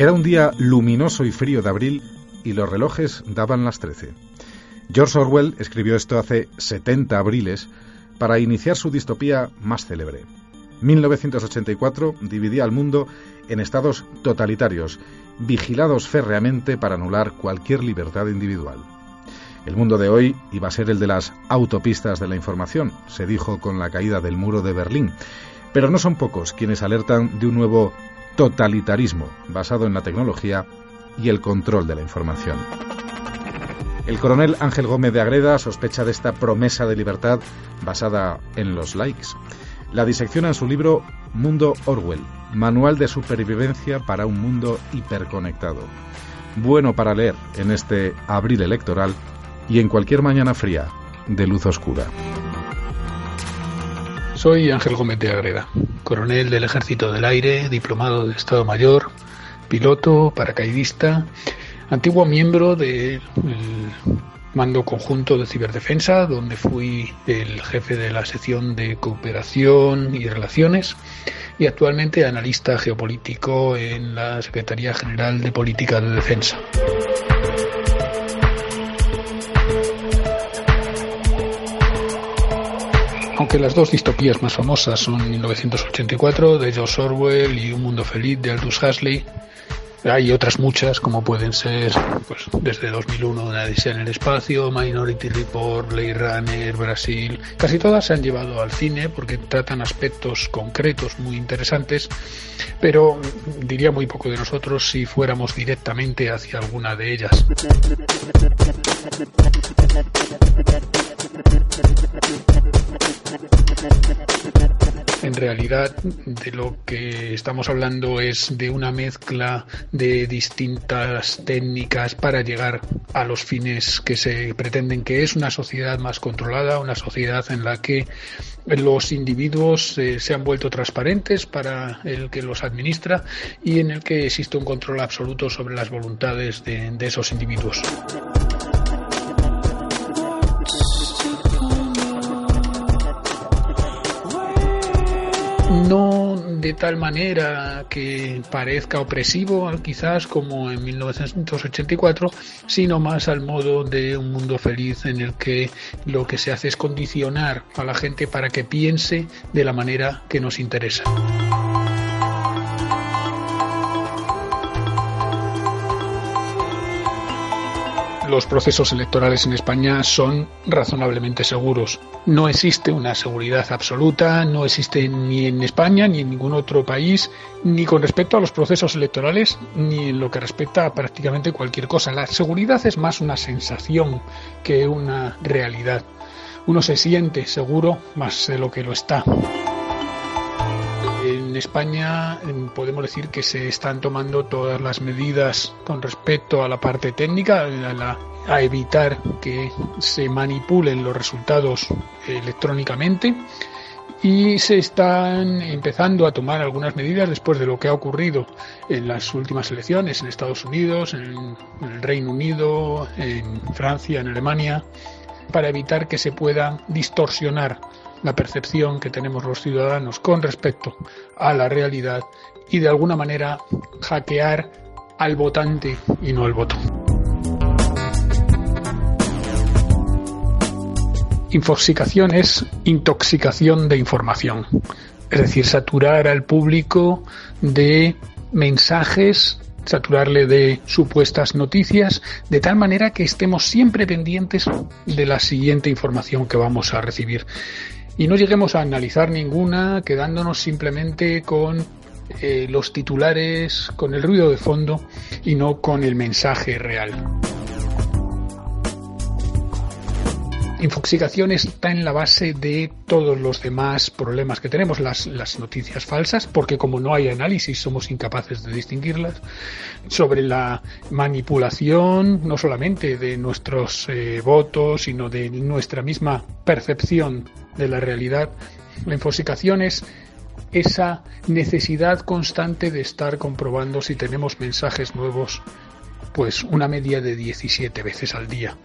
Era un día luminoso y frío de abril y los relojes daban las trece. George Orwell escribió esto hace 70 abriles para iniciar su distopía más célebre. 1984 dividía al mundo en estados totalitarios, vigilados férreamente para anular cualquier libertad individual. El mundo de hoy iba a ser el de las autopistas de la información, se dijo con la caída del muro de Berlín. Pero no son pocos quienes alertan de un nuevo totalitarismo basado en la tecnología y el control de la información. El coronel Ángel Gómez de Agreda sospecha de esta promesa de libertad basada en los likes. La disecciona en su libro Mundo Orwell, Manual de Supervivencia para un Mundo Hiperconectado. Bueno para leer en este abril electoral y en cualquier mañana fría de luz oscura. Soy Ángel Gómez de Agreda, coronel del Ejército del Aire, diplomado de Estado Mayor, piloto, paracaidista, antiguo miembro del mando conjunto de ciberdefensa, donde fui el jefe de la sección de cooperación y relaciones, y actualmente analista geopolítico en la Secretaría General de Política de Defensa. Aunque las dos distopías más famosas son 1984 de George Orwell y Un Mundo Feliz de Aldous Huxley, hay otras muchas, como pueden ser, pues, desde 2001, Una Odisea en el Espacio, Minority Report, Blade Runner, Brasil. Casi todas se han llevado al cine porque tratan aspectos concretos muy interesantes, pero diría muy poco de nosotros si fuéramos directamente hacia alguna de ellas. En realidad, de lo que estamos hablando es de una mezcla de distintas técnicas para llegar a los fines que se pretenden, que es una sociedad más controlada, una sociedad en la que los individuos eh, se han vuelto transparentes para el que los administra y en el que existe un control absoluto sobre las voluntades de, de esos individuos. De tal manera que parezca opresivo quizás como en 1984, sino más al modo de un mundo feliz en el que lo que se hace es condicionar a la gente para que piense de la manera que nos interesa. Los procesos electorales en España son razonablemente seguros. No existe una seguridad absoluta, no existe ni en España ni en ningún otro país, ni con respecto a los procesos electorales, ni en lo que respecta a prácticamente cualquier cosa. La seguridad es más una sensación que una realidad. Uno se siente seguro más de lo que lo está. España podemos decir que se están tomando todas las medidas con respecto a la parte técnica, a, evitar que se manipulen los resultados electrónicamente. Y se están empezando a tomar algunas medidas después de lo que ha ocurrido en las últimas elecciones en Estados Unidos, en el Reino Unido, en Francia, en Alemania, para evitar que se puedan distorsionar la percepción que tenemos los ciudadanos con respecto a la realidad y de alguna manera hackear al votante y no al voto. Infoxicación es intoxicación de información, es decir, saturar al público de mensajes saturarle de supuestas noticias, de tal manera que estemos siempre pendientes de la siguiente información que vamos a recibir y no lleguemos a analizar ninguna quedándonos simplemente con eh, los titulares, con el ruido de fondo y no con el mensaje real. Infoxicación está en la base de todos los demás problemas que tenemos, las, las, noticias falsas, porque como no hay análisis somos incapaces de distinguirlas, sobre la manipulación no solamente de nuestros eh, votos, sino de nuestra misma percepción de la realidad. La infoxicación es esa necesidad constante de estar comprobando si tenemos mensajes nuevos pues una media de 17 veces al día.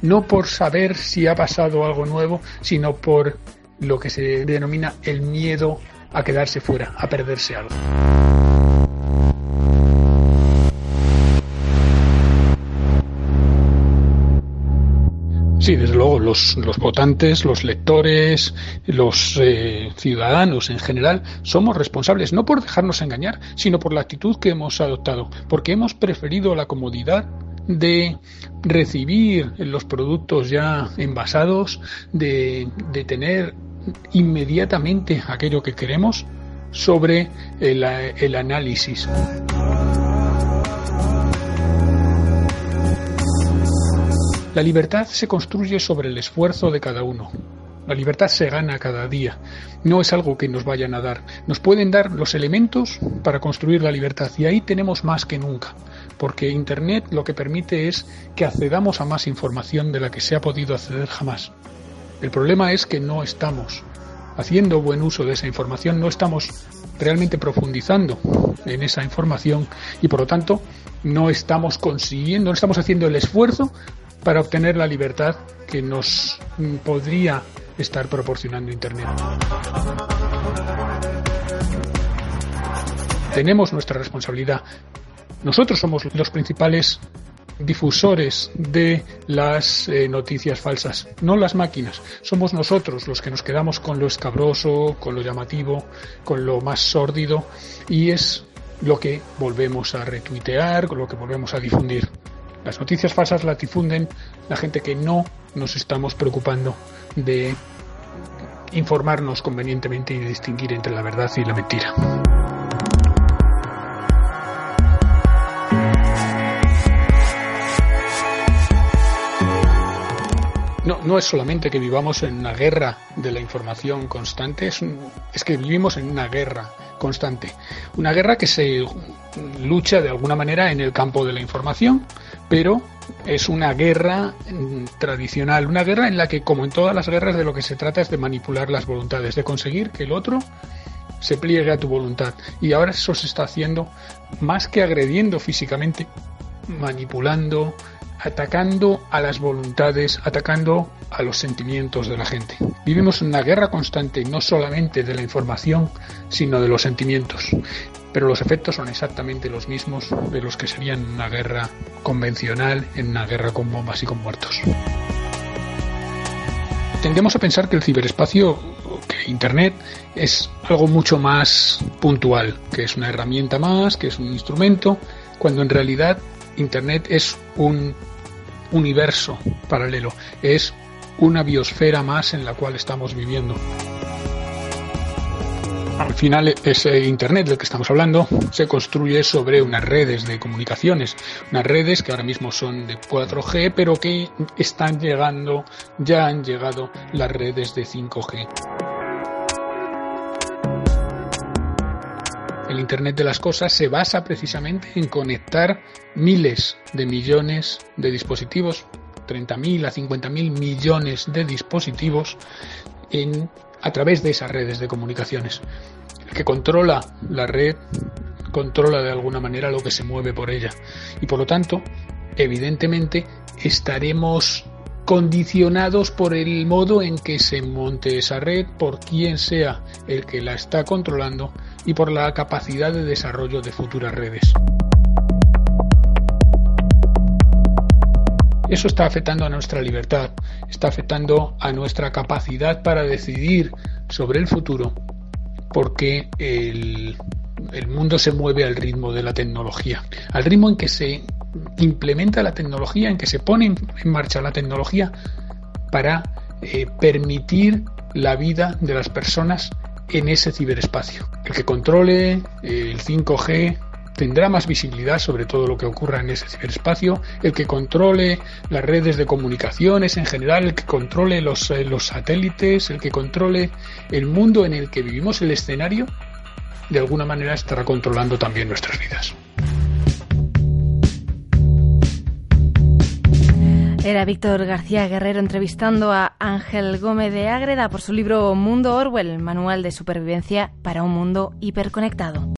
No por saber si ha pasado algo nuevo, sino por lo que se denomina el miedo a quedarse fuera, a perderse algo. Sí, desde luego, los, votantes, los lectores, los eh, ciudadanos en general, somos responsables no por dejarnos engañar, sino por la actitud que hemos adoptado, porque hemos preferido la comodidad de recibir los productos ya envasados, de, de tener inmediatamente aquello que queremos sobre el, el análisis. La libertad se construye sobre el esfuerzo de cada uno. La libertad se gana cada día. No es algo que nos vayan a dar. Nos pueden dar los elementos para construir la libertad y ahí tenemos más que nunca. Porque Internet lo que permite es que accedamos a más información de la que se ha podido acceder jamás. El problema es que no estamos haciendo buen uso de esa información, no estamos realmente profundizando en esa información y por lo tanto no estamos consiguiendo, no estamos haciendo el esfuerzo para obtener la libertad que nos podría estar proporcionando Internet. Tenemos nuestra responsabilidad. Nosotros somos los principales difusores de las eh, noticias falsas, no las máquinas. Somos nosotros los que nos quedamos con lo escabroso, con lo llamativo, con lo más sórdido y es lo que volvemos a retuitear, con lo que volvemos a difundir. Las noticias falsas las difunden la gente que no nos estamos preocupando de informarnos convenientemente y de distinguir entre la verdad y la mentira. No, no es solamente que vivamos en una guerra de la información constante, es, es que vivimos en una guerra constante. Una guerra que se lucha de alguna manera en el campo de la información, pero es una guerra mm, tradicional, una guerra en la que, como en todas las guerras, de lo que se trata es de manipular las voluntades, de conseguir que el otro se pliegue a tu voluntad. Y ahora eso se está haciendo más que agrediendo físicamente, manipulando, atacando a las voluntades, atacando a los sentimientos de la gente. Vivimos en una guerra constante, no solamente de la información, sino de los sentimientos pero los efectos son exactamente los mismos de los que serían una guerra convencional, en una guerra con bombas y con muertos. Tendemos a pensar que el ciberespacio, que Internet, es algo mucho más puntual, que es una herramienta más, que es un instrumento, cuando en realidad Internet es un universo paralelo, es una biosfera más en la cual estamos viviendo. Al final, ese Internet del que estamos hablando se construye sobre unas redes de comunicaciones, unas redes que ahora mismo son de 4G, pero que están llegando, ya han llegado las redes de 5G. El Internet de las Cosas se basa precisamente en conectar miles de millones de dispositivos, 30.000 a 50.000 millones de dispositivos a través de esas redes de comunicaciones. El que controla la red controla de alguna manera lo que se mueve por ella. Y por lo tanto, evidentemente, estaremos condicionados por el modo en que se monte esa red, por quien sea el que la está controlando y por la capacidad de desarrollo de futuras redes. Eso está afectando a nuestra libertad, está afectando a nuestra capacidad para decidir sobre el futuro, porque el, mundo se mueve al ritmo de la tecnología, al ritmo en que se implementa la tecnología, en que se pone en marcha la tecnología para eh, permitir la vida de las personas en ese ciberespacio. El que controle el 5G tendrá más visibilidad sobre todo lo que ocurra en ese ciberespacio, el que controle las redes de comunicaciones en general, el que controle los, eh, los satélites, el que controle el mundo en el que vivimos, el escenario, de alguna manera estará controlando también nuestras vidas. Era Víctor García Guerrero entrevistando a Ángel Gómez de Ágreda por su libro Mundo Orwell, Manual de Supervivencia para un Mundo Hiperconectado.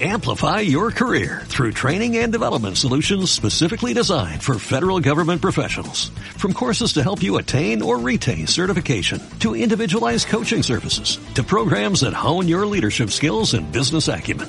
Amplify your career through training and development solutions specifically designed for federal government professionals. From courses to help you attain or retain certification, to individualized coaching services, to programs that hone your leadership skills and business acumen,